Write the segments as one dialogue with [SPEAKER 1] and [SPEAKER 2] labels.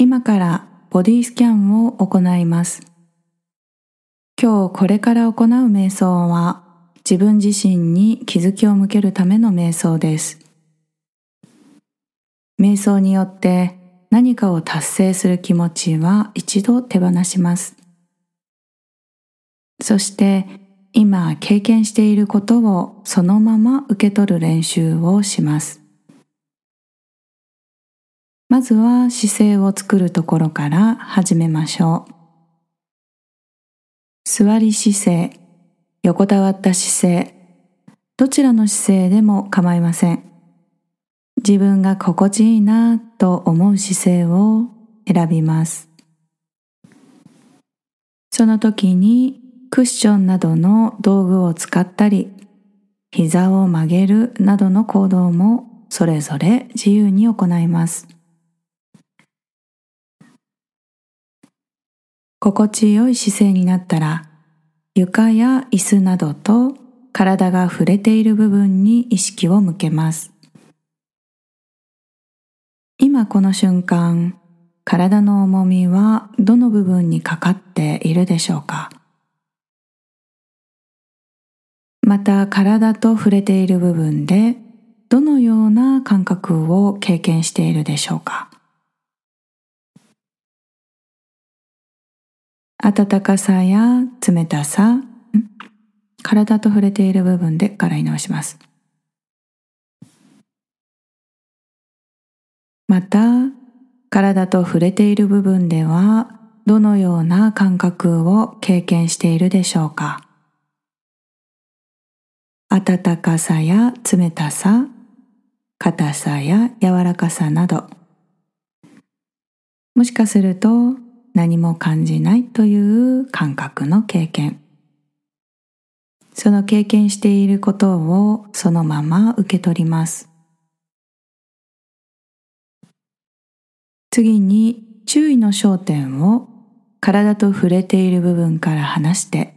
[SPEAKER 1] 今からボディスキャンを行います。今日これから行う瞑想は自分自身に気づきを向けるための瞑想です。瞑想によって何かを達成する気持ちは一度手放します。そして今経験していることをそのまま受け取る練習をします。まずは姿勢を作るところから始めましょう。座り姿勢、横たわった姿勢、どちらの姿勢でも構いません。自分が心地いいなと思う姿勢を選びます。その時にクッションなどの道具を使ったり、膝を曲げるなどの行動もそれぞれ自由に行います。心地よい姿勢になったら床や椅子などと体が触れている部分に意識を向けます。今この瞬間、体の重みはどの部分にかかっているでしょうか？また体と触れている部分でどのような感覚を経験しているでしょうか？暖かさや冷たさ、体と触れている部分でからい直します。また、体と触れている部分では、どのような感覚を経験しているでしょうか？暖かさや冷たさ、硬さや柔らかさなど、もしかすると何も感じないという感覚の経験。その経験していることをそのまま受け取ります。次に注意の焦点を体と触れている部分から離して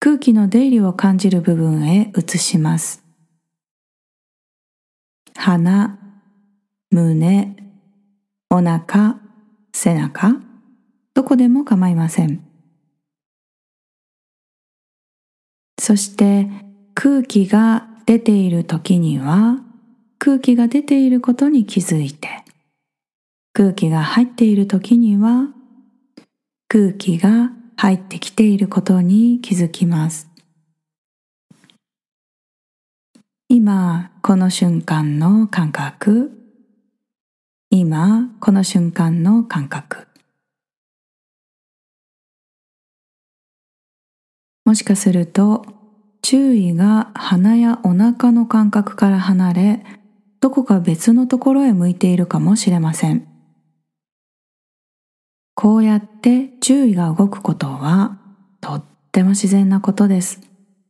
[SPEAKER 1] 空気の出入りを感じる部分へ移します。鼻、胸、お腹、背中。どこでも構いません。そして空気が出ている時には空気が出ていることに気づいて空気が入っている時には空気が入ってきていることに気づきます。今この瞬間の感覚今この瞬間の感覚もしかすると注意が鼻やお腹の感覚から離れどこか別のところへ向いているかもしれません。こうやって注意が動くことはとっても自然なことです。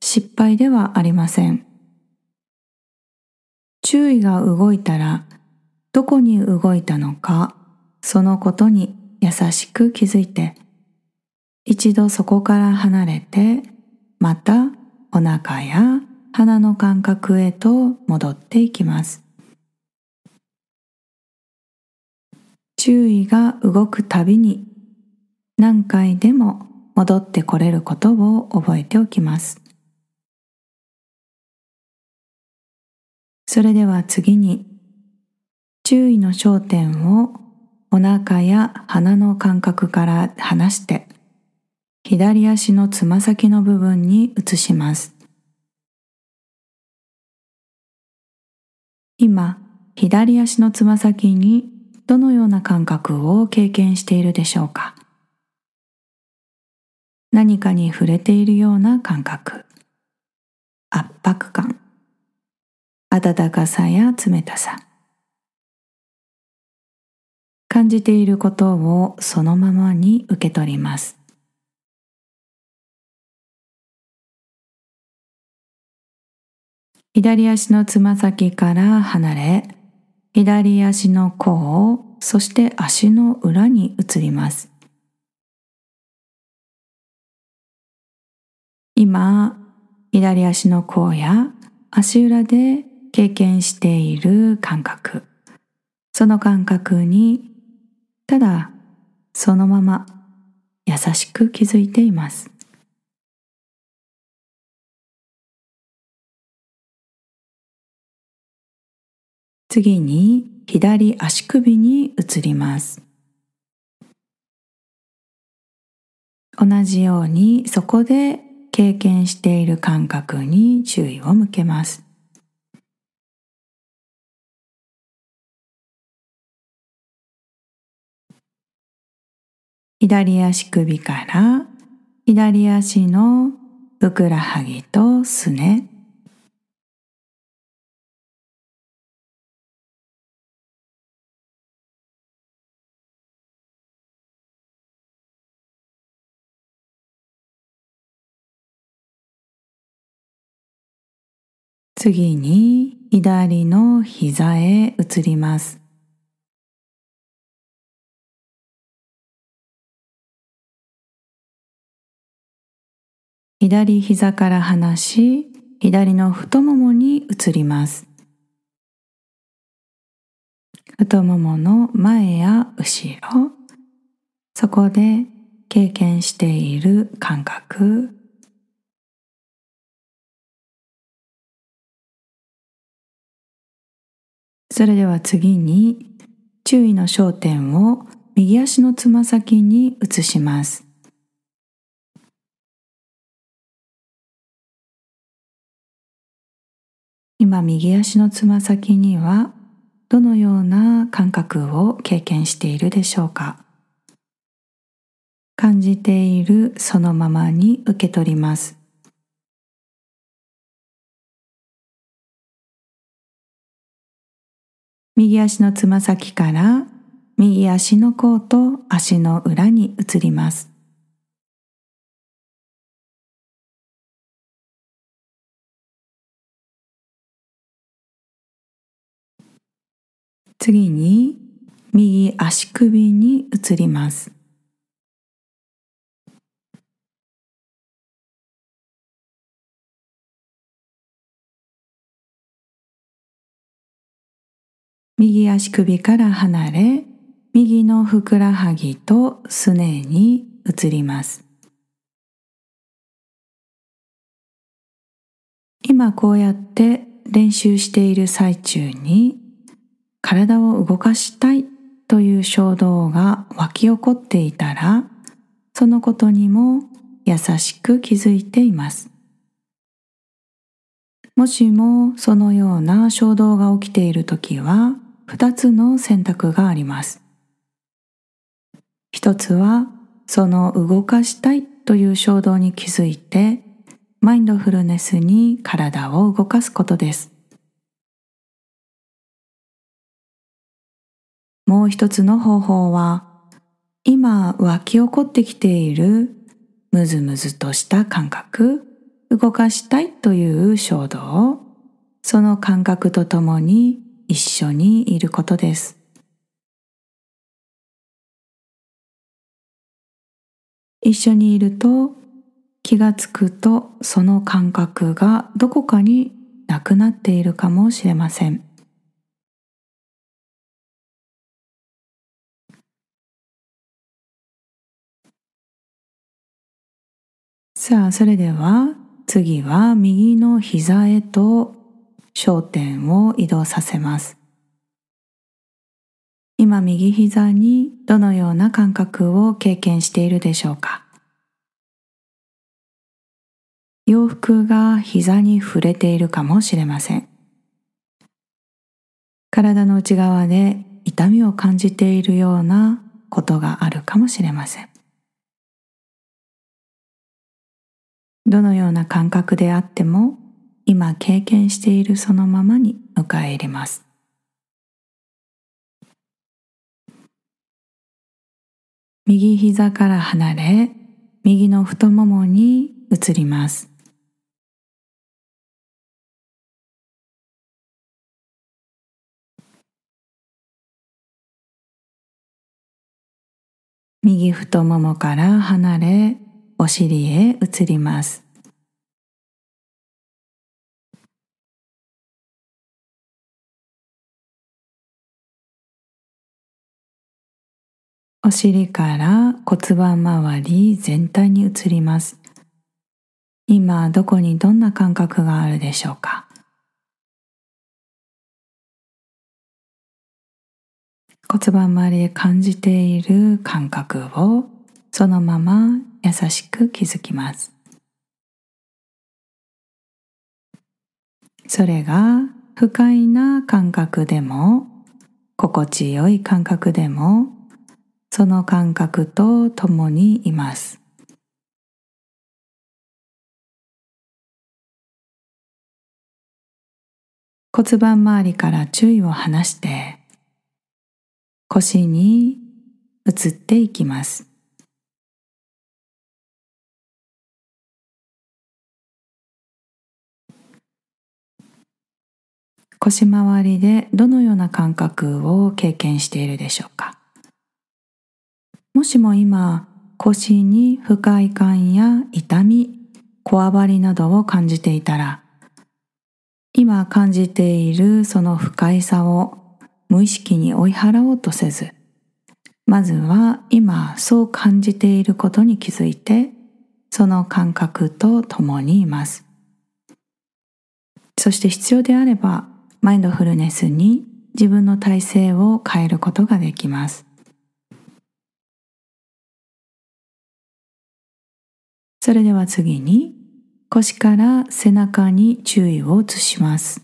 [SPEAKER 1] 失敗ではありません。注意が動いたらどこに動いたのかそのことに優しく気づいて一度そこから離れてまたお腹や鼻の感覚へと戻っていきます。注意が動くたびに何回でも戻ってこれることを覚えておきます。それでは次に注意の焦点をお腹や鼻の感覚から離して左足のつま先の部分に移します。今、左足のつま先にどのような感覚を経験しているでしょうか？何かに触れているような感覚、圧迫感、温かさや冷たさ、感じていることをそのままに受け取ります。左足のつま先から離れ、左足の甲、そして足の裏に移ります。今、左足の甲や足裏で経験している感覚、その感覚にただそのまま優しく気づいています次に左足首に移ります。同じようにそこで経験している感覚に注意を向けます。左足首から左足のふくらはぎとすね次に左の膝へ移ります。左膝から離し、左の太ももに移ります。太ももの前や後ろ、そこで経験している感覚、それでは次に注意の焦点を右足のつま先に移します。今右足のつま先にはどのような感覚を経験しているでしょうか感じているそのままに受け取ります。右足のつま先から右足の甲と足の裏に移ります。次に右足首に移ります。右足首から離れ、右のふくらはぎとすねに移ります。今こうやって練習している最中に体を動かしたいという衝動が湧き起こっていたらそのことにも優しく気づいています。もしもそのような衝動が起きているときは2つの選択があります。一つはその動かしたいという衝動に気づいてマインドフルネスに体を動かすことです。もう一つの方法は今湧き起こってきているムズムズとした感覚動かしたいという衝動をその感覚とともに一緒にいることです。一緒にいると気がつくとその感覚がどこかになくなっているかもしれません。さあ、それでは次は右の膝へと焦点を移動させます。今右膝にどのような感覚を経験しているでしょうか？洋服が膝に触れているかもしれません。体の内側で痛みを感じているようなことがあるかもしれません。どのような感覚であっても今経験しているそのままに迎え入れます。右膝から離れ、右の太ももに移ります。右太ももから離れ、お尻へ移ります。お尻から骨盤周り全体に移ります。今どこにどんな感覚があるでしょうか？骨盤周りで感じている感覚をそのまま優しく気づきます。それが不快な感覚でも心地よい感覚でもその感覚と共にいます。骨盤周りから注意を離して腰に移っていきます。腰回りでどのような感覚を経験しているでしょうか？もしも今腰に不快感や痛み、こわばりなどを感じていたら今感じているその不快さを無意識に追い払おうとせずまずは今そう感じていることに気づいてその感覚と共にいますそして必要であればマインドフルネスに自分の体勢を変えることができます。それでは次に腰から背中に注意を移します。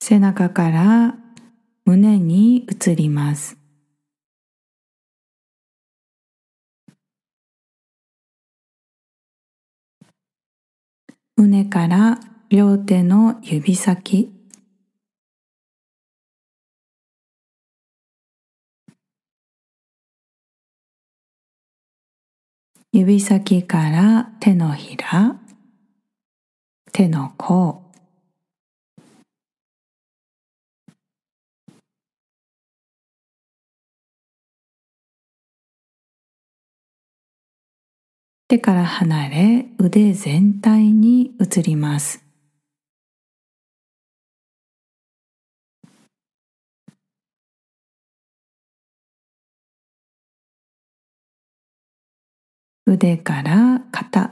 [SPEAKER 1] 背中から胸に移ります。胸から両手の指先指先から手のひら手の甲手から離れ腕全体に移ります。腕から肩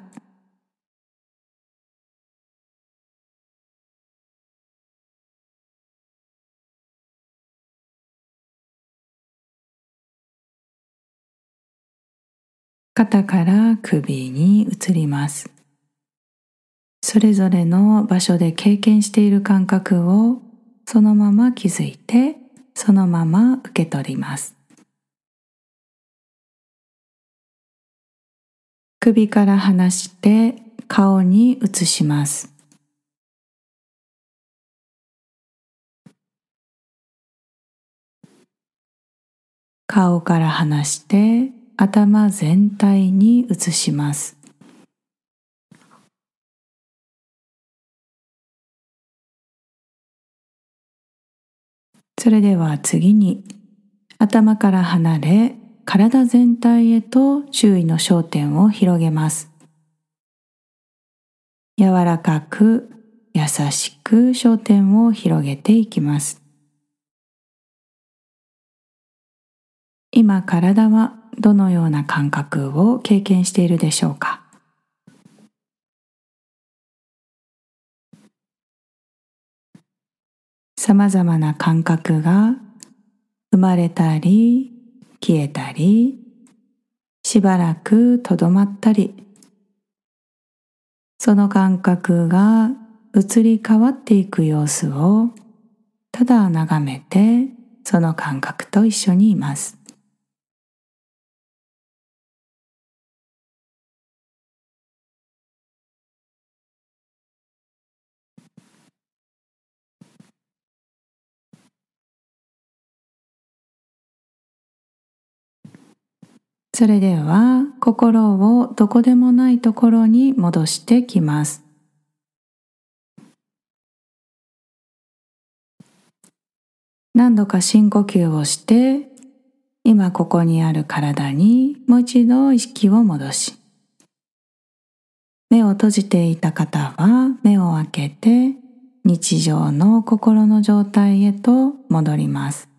[SPEAKER 1] 肩から首に移ります。それぞれの場所で経験している感覚をそのまま気づいてそのまま受け取ります。首から離して顔に移します。顔から離して頭全体に移します。それでは次に頭から離れ体全体へと注意の焦点を広げます。柔らかく優しく焦点を広げていきます。今体はどのような感覚を経験しているでしょうか？さまざまな感覚が生まれたり消えたりしばらくとどまったりその感覚が移り変わっていく様子をただ眺めてその感覚と一緒にいます。それでは心をどこでもないところに戻してきます。何度か深呼吸をして今ここにある体にもう一度意識を戻し目を閉じていた方は目を開けて日常の心の状態へと戻ります。